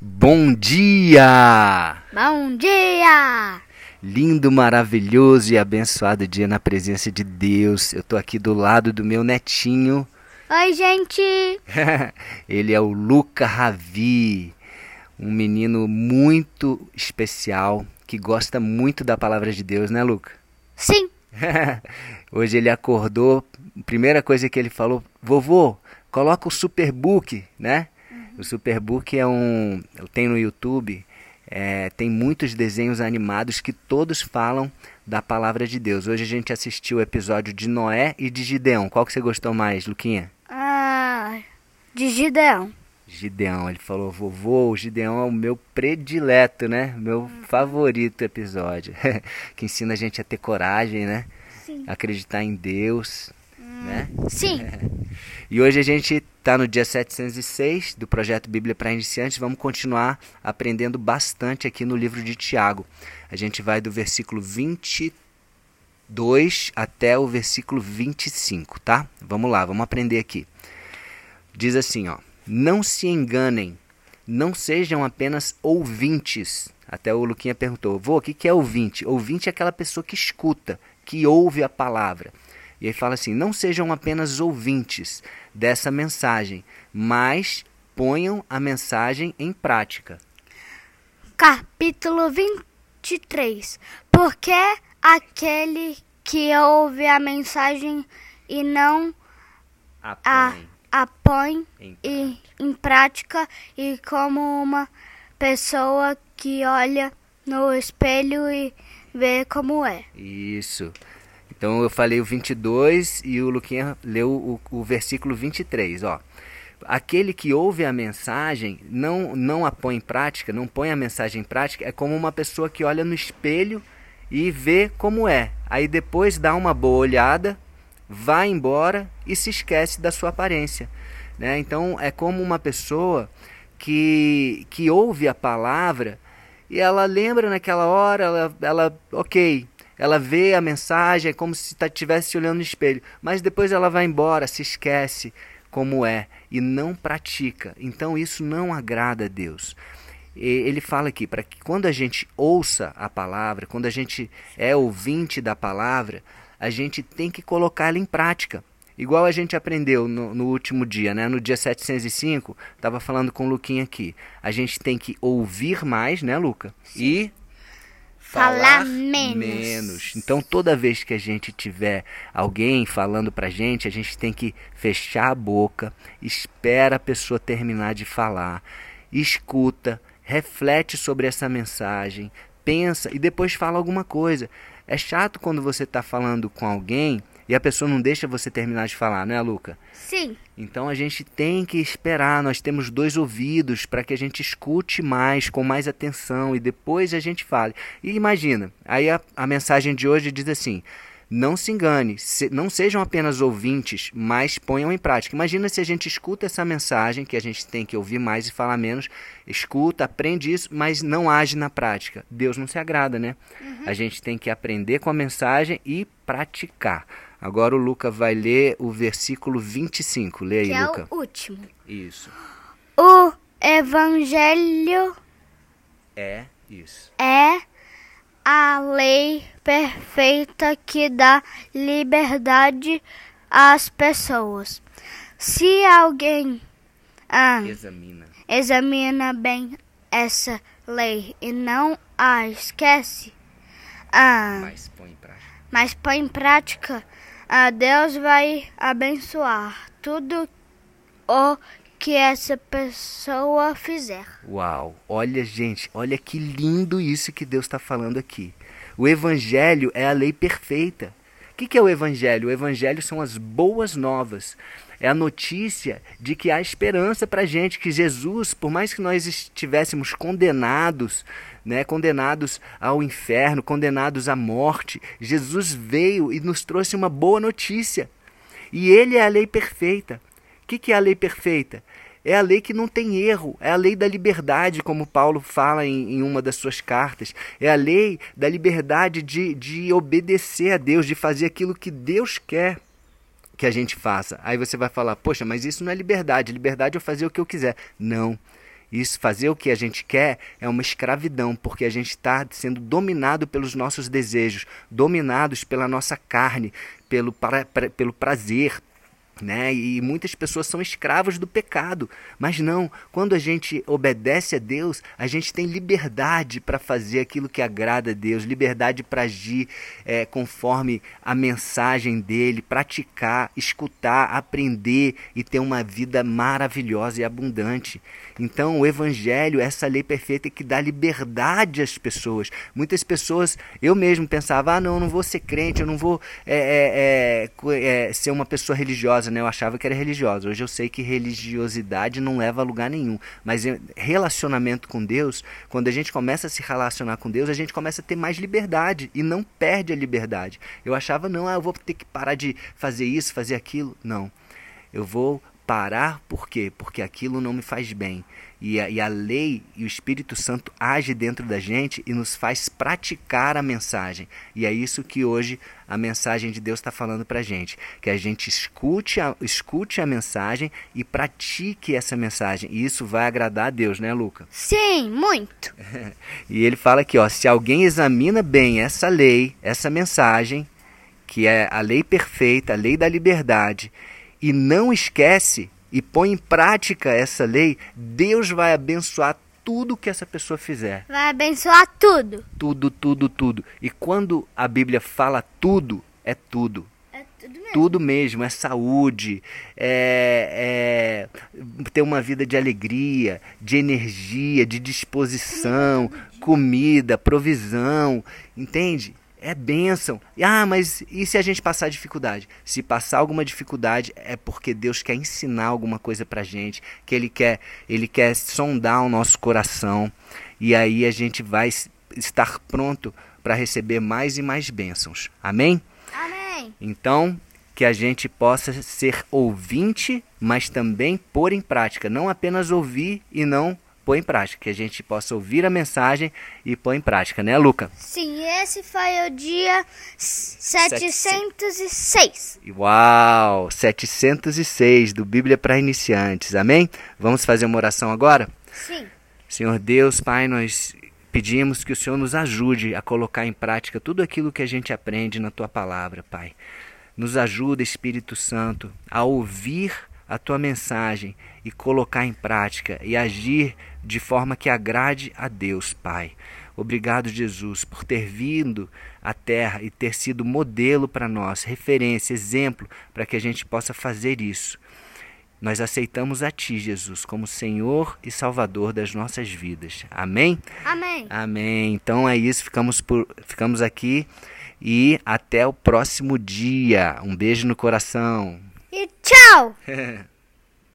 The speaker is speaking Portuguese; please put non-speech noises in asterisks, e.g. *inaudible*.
Bom dia! Bom dia! Lindo, maravilhoso e abençoado dia na presença de Deus. Eu tô aqui do lado do meu netinho. Oi, gente! *laughs* Ele é o Luca Ravi, um menino muito especial que gosta muito da palavra de Deus, né, Luca? Sim! *laughs* Hoje ele acordou, primeira coisa que ele falou: "Vovô, coloca o Superbook, né?" O Superbook é um. Tem no YouTube. É, tem muitos desenhos animados que todos falam da palavra de Deus. Hoje a gente assistiu o episódio de Noé e de Gideão. Qual que você gostou mais, Luquinha? Ah, de Gideão. Gideão, ele falou, vovô, o Gideão é o meu predileto, né? Meu favorito episódio. *laughs* que ensina a gente a ter coragem, né? Sim. Acreditar em Deus, né? Sim. *laughs* E hoje a gente está no dia 706 do projeto Bíblia para Iniciantes. Vamos continuar aprendendo bastante aqui no livro de Tiago. A gente vai do versículo 22 até o versículo 25, tá? Vamos lá, vamos aprender aqui. Diz assim, ó: Não se enganem, não sejam apenas ouvintes. Até o Luquinha perguntou: "Vô, o que é ouvinte?" Ouvinte é aquela pessoa que escuta, que ouve a palavra. E aí fala assim: não sejam apenas ouvintes dessa mensagem, mas ponham a mensagem em prática. Capítulo 23. Porque aquele que ouve a mensagem e não a, a põe em e, em prática e como uma pessoa que olha no espelho e vê como é. Isso. Então eu falei o 22 e o Luquinha leu o, o versículo 23, ó. Aquele que ouve a mensagem, não, não a põe em prática, não põe a mensagem em prática, é como uma pessoa que olha no espelho e vê como é. Aí depois dá uma boa olhada, vai embora e se esquece da sua aparência. Né? Então é como uma pessoa que, que ouve a palavra e ela lembra naquela hora, ela, ela ok, ela vê a mensagem, é como se estivesse olhando no espelho, mas depois ela vai embora, se esquece como é e não pratica. Então isso não agrada a Deus. E ele fala aqui para que quando a gente ouça a palavra, quando a gente é ouvinte da palavra, a gente tem que colocá-la em prática. Igual a gente aprendeu no, no, último dia, né? No dia 705, estava falando com o Luquinha aqui. A gente tem que ouvir mais, né, Luca? E Falar menos. Então, toda vez que a gente tiver alguém falando pra gente, a gente tem que fechar a boca, espera a pessoa terminar de falar, escuta, reflete sobre essa mensagem, pensa e depois fala alguma coisa. É chato quando você está falando com alguém e a pessoa não deixa você terminar de falar, não é, Luca? Sim. Então a gente tem que esperar, nós temos dois ouvidos para que a gente escute mais, com mais atenção e depois a gente fale. E imagina, aí a, a mensagem de hoje diz assim: não se engane, se, não sejam apenas ouvintes, mas ponham em prática. Imagina se a gente escuta essa mensagem, que a gente tem que ouvir mais e falar menos, escuta, aprende isso, mas não age na prática. Deus não se agrada, né? Uhum. A gente tem que aprender com a mensagem e praticar. Agora o Luca vai ler o versículo 25. Lê aí, que Luca. é o último. Isso. O evangelho É isso. é a lei perfeita que dá liberdade às pessoas. Se alguém ah, Examina. examina bem essa lei e não a esquece, ah, Mas põe em prática. mas põe em prática, ah, Deus vai abençoar tudo o que essa pessoa fizer. Uau! Olha, gente, olha que lindo isso que Deus está falando aqui. O Evangelho é a lei perfeita. O que, que é o Evangelho? O Evangelho são as boas novas. É a notícia de que há esperança para a gente, que Jesus, por mais que nós estivéssemos condenados, né, condenados ao inferno, condenados à morte, Jesus veio e nos trouxe uma boa notícia. E Ele é a lei perfeita. O que, que é a lei perfeita? É a lei que não tem erro, é a lei da liberdade, como Paulo fala em, em, uma das suas cartas. É a lei da liberdade de, de obedecer a Deus, de fazer aquilo que Deus quer que a gente faça. Aí você vai falar, poxa, mas isso não é liberdade. Liberdade é fazer o que eu quiser. Não. Isso, fazer o que a gente quer, é uma escravidão, porque a gente está sendo dominado pelos nossos desejos, dominados pela nossa carne, pelo, pra, pra, pelo prazer, né? E muitas pessoas são escravas do pecado. Mas não, quando a gente obedece a Deus, a gente tem liberdade para fazer aquilo que agrada a Deus, liberdade para agir é, conforme a mensagem dele, praticar, escutar, aprender e ter uma vida maravilhosa e abundante. Então, o Evangelho, essa lei perfeita que dá liberdade às pessoas. Muitas pessoas, eu mesmo pensava, ah, não, eu não vou ser crente, eu não vou é, é, é, é ser uma pessoa religiosa religiosa, né? Eu achava que era religiosa. Hoje eu sei que religiosidade não leva a lugar nenhum. Mas relacionamento com Deus, quando a gente começa a se relacionar com Deus, a gente começa a ter mais liberdade e não perde a liberdade. Eu achava, não, ah, eu vou ter que parar de fazer isso, fazer aquilo. Não. Eu vou parar por quê? Porque aquilo não me faz bem. E a, e a lei e o Espírito Santo age dentro da gente e nos faz praticar a mensagem. E é isso que hoje a mensagem de Deus está falando para a gente. Que a gente escute a, escute a mensagem e pratique essa mensagem. E isso vai agradar a Deus, né, Luca? Sim, muito. *laughs* e ele fala aqui, ó, se alguém examina bem essa lei, essa mensagem, que é a lei perfeita, a lei da liberdade, e não esquece e põe em prática essa lei, Deus vai abençoar tudo que essa pessoa fizer. Vai abençoar tudo. Tudo, tudo, tudo. E quando a Bíblia fala tudo, é tudo. É tudo mesmo. Tudo mesmo, é saúde, é, é ter uma vida de alegria, de energia, de disposição, comida, provisão, entende? É bênção. Ah, mas e se a gente passar dificuldade? Se passar alguma dificuldade é porque Deus quer ensinar alguma coisa pra gente, que ele quer, ele quer sondar o nosso coração e aí a gente vai estar pronto para receber mais e mais bênçãos. Amém? Amém. Então, que a gente possa ser ouvinte, mas também pôr em prática, não apenas ouvir e não pôr em prática, que a gente possa ouvir a mensagem e pôr em prática, né, Luca? Sim, esse foi o dia 706. Uau, 706 do Bíblia para iniciantes. Amém? Vamos fazer uma oração agora? Sim. Senhor Deus, Pai, nós pedimos que o Senhor nos ajude a colocar em prática tudo aquilo que a gente aprende na tua palavra, Pai. Nos ajuda, Espírito Santo, a ouvir a tua mensagem e colocar em prática e agir de forma que agrade a Deus, Pai. Obrigado, Jesus, por ter vindo à Terra e ter sido modelo para nós, referência, exemplo, para que a gente possa fazer isso. Nós aceitamos a Ti, Jesus, como Senhor e Salvador das nossas vidas. Amém? Amém. Amém. Então é isso, ficamos, por, ficamos aqui e até o próximo dia. Um beijo no coração. E tchau! *laughs*